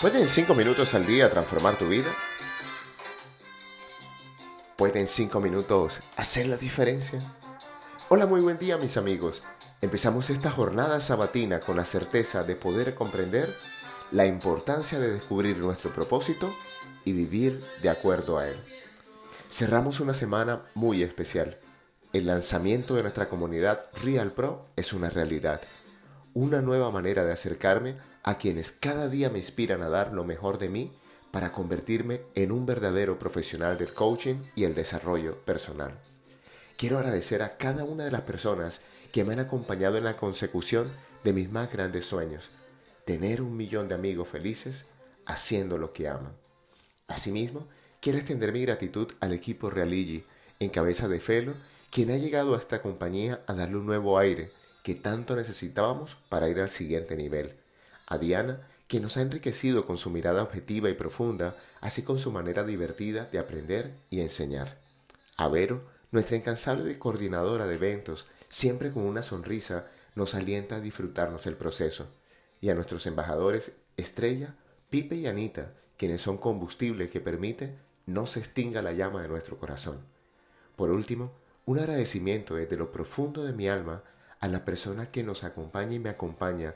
¿Pueden 5 minutos al día transformar tu vida? ¿Pueden 5 minutos hacer la diferencia? Hola, muy buen día mis amigos. Empezamos esta jornada sabatina con la certeza de poder comprender la importancia de descubrir nuestro propósito y vivir de acuerdo a él. Cerramos una semana muy especial. El lanzamiento de nuestra comunidad Real Pro es una realidad una nueva manera de acercarme a quienes cada día me inspiran a dar lo mejor de mí para convertirme en un verdadero profesional del coaching y el desarrollo personal. Quiero agradecer a cada una de las personas que me han acompañado en la consecución de mis más grandes sueños, tener un millón de amigos felices haciendo lo que aman. Asimismo, quiero extender mi gratitud al equipo Realigi, en cabeza de Felo, quien ha llegado a esta compañía a darle un nuevo aire que tanto necesitábamos para ir al siguiente nivel. A Diana, que nos ha enriquecido con su mirada objetiva y profunda, así con su manera divertida de aprender y enseñar. A Vero, nuestra incansable coordinadora de eventos, siempre con una sonrisa, nos alienta a disfrutarnos el proceso. Y a nuestros embajadores Estrella, Pipe y Anita, quienes son combustible que permite no se extinga la llama de nuestro corazón. Por último, un agradecimiento desde lo profundo de mi alma a la persona que nos acompaña y me acompaña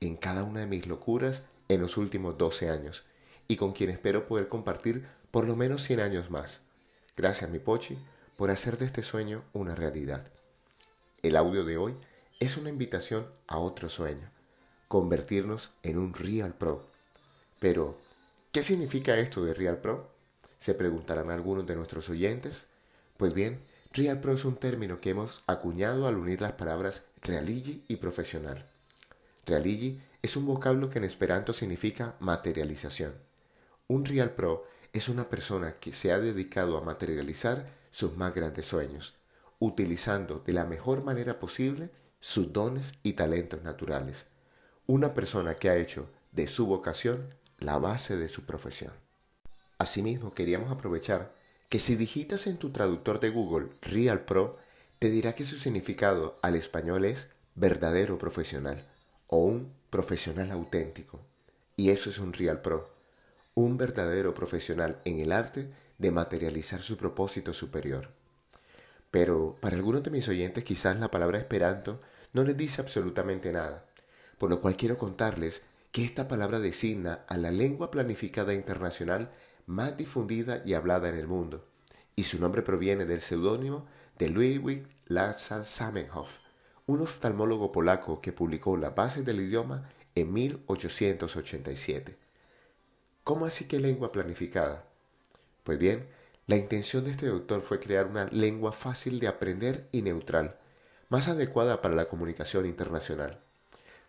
en cada una de mis locuras en los últimos 12 años y con quien espero poder compartir por lo menos 100 años más. Gracias mi Pochi por hacer de este sueño una realidad. El audio de hoy es una invitación a otro sueño, convertirnos en un Real Pro. Pero, ¿qué significa esto de Real Pro? Se preguntarán algunos de nuestros oyentes. Pues bien, Real Pro es un término que hemos acuñado al unir las palabras realigi y profesional. Realigi es un vocablo que en esperanto significa materialización. Un Real Pro es una persona que se ha dedicado a materializar sus más grandes sueños, utilizando de la mejor manera posible sus dones y talentos naturales. Una persona que ha hecho de su vocación la base de su profesión. Asimismo, queríamos aprovechar que si digitas en tu traductor de Google Real Pro, te dirá que su significado al español es verdadero profesional o un profesional auténtico. Y eso es un Real Pro, un verdadero profesional en el arte de materializar su propósito superior. Pero para algunos de mis oyentes quizás la palabra esperanto no les dice absolutamente nada, por lo cual quiero contarles que esta palabra designa a la lengua planificada internacional más difundida y hablada en el mundo, y su nombre proviene del seudónimo de Ludwig Lazar Samenhoff, un oftalmólogo polaco que publicó la base del idioma en 1887. ¿Cómo así que lengua planificada? Pues bien, la intención de este doctor fue crear una lengua fácil de aprender y neutral, más adecuada para la comunicación internacional.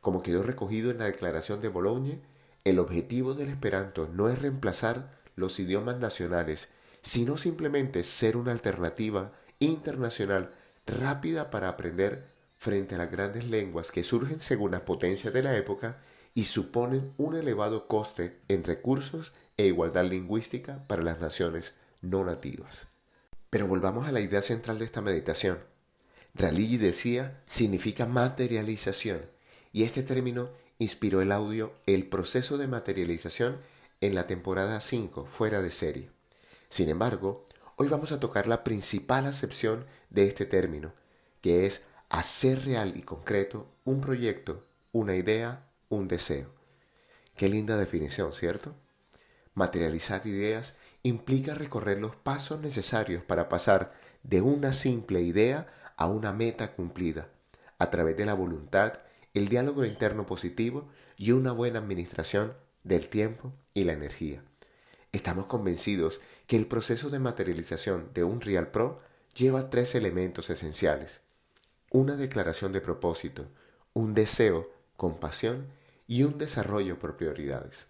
Como quedó recogido en la Declaración de Bologne, el objetivo del Esperanto no es reemplazar los idiomas nacionales, sino simplemente ser una alternativa internacional rápida para aprender frente a las grandes lenguas que surgen según las potencias de la época y suponen un elevado coste en recursos e igualdad lingüística para las naciones no nativas. Pero volvamos a la idea central de esta meditación. Raligi decía significa materialización y este término inspiró el audio El proceso de materialización en la temporada 5 fuera de serie. Sin embargo, hoy vamos a tocar la principal acepción de este término, que es hacer real y concreto un proyecto, una idea, un deseo. Qué linda definición, ¿cierto? Materializar ideas implica recorrer los pasos necesarios para pasar de una simple idea a una meta cumplida, a través de la voluntad, el diálogo interno positivo y una buena administración del tiempo y la energía. Estamos convencidos que el proceso de materialización de un Real Pro lleva tres elementos esenciales. Una declaración de propósito, un deseo, compasión y un desarrollo por prioridades.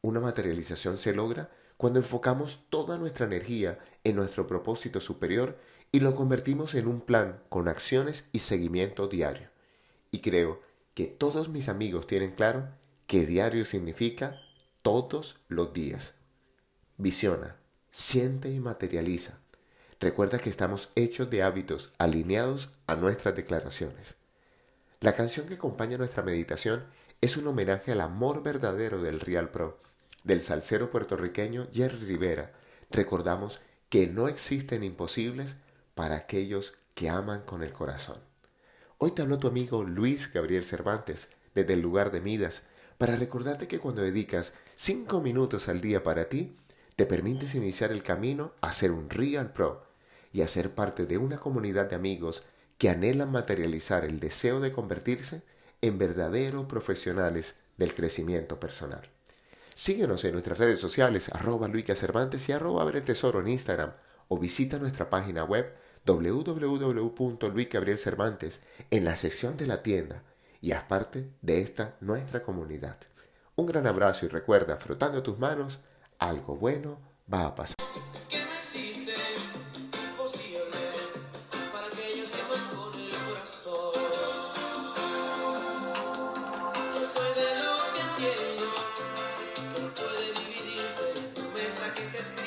Una materialización se logra cuando enfocamos toda nuestra energía en nuestro propósito superior y lo convertimos en un plan con acciones y seguimiento diario. Y creo que todos mis amigos tienen claro que diario significa todos los días. Visiona, siente y materializa. Recuerda que estamos hechos de hábitos alineados a nuestras declaraciones. La canción que acompaña nuestra meditación es un homenaje al amor verdadero del Real Pro, del salsero puertorriqueño Jerry Rivera. Recordamos que no existen imposibles para aquellos que aman con el corazón. Hoy te habló tu amigo Luis Gabriel Cervantes desde el lugar de Midas para recordarte que cuando dedicas cinco minutos al día para ti, te permites iniciar el camino a ser un Real Pro y a ser parte de una comunidad de amigos que anhelan materializar el deseo de convertirse en verdaderos profesionales del crecimiento personal. Síguenos en nuestras redes sociales arroba Cervantes y arroba Ver Tesoro en Instagram o visita nuestra página web www.luisgabrielcervantes en la sección de la tienda y haz parte de esta nuestra comunidad. Un gran abrazo y recuerda, frotando tus manos, algo bueno va a pasar. que se.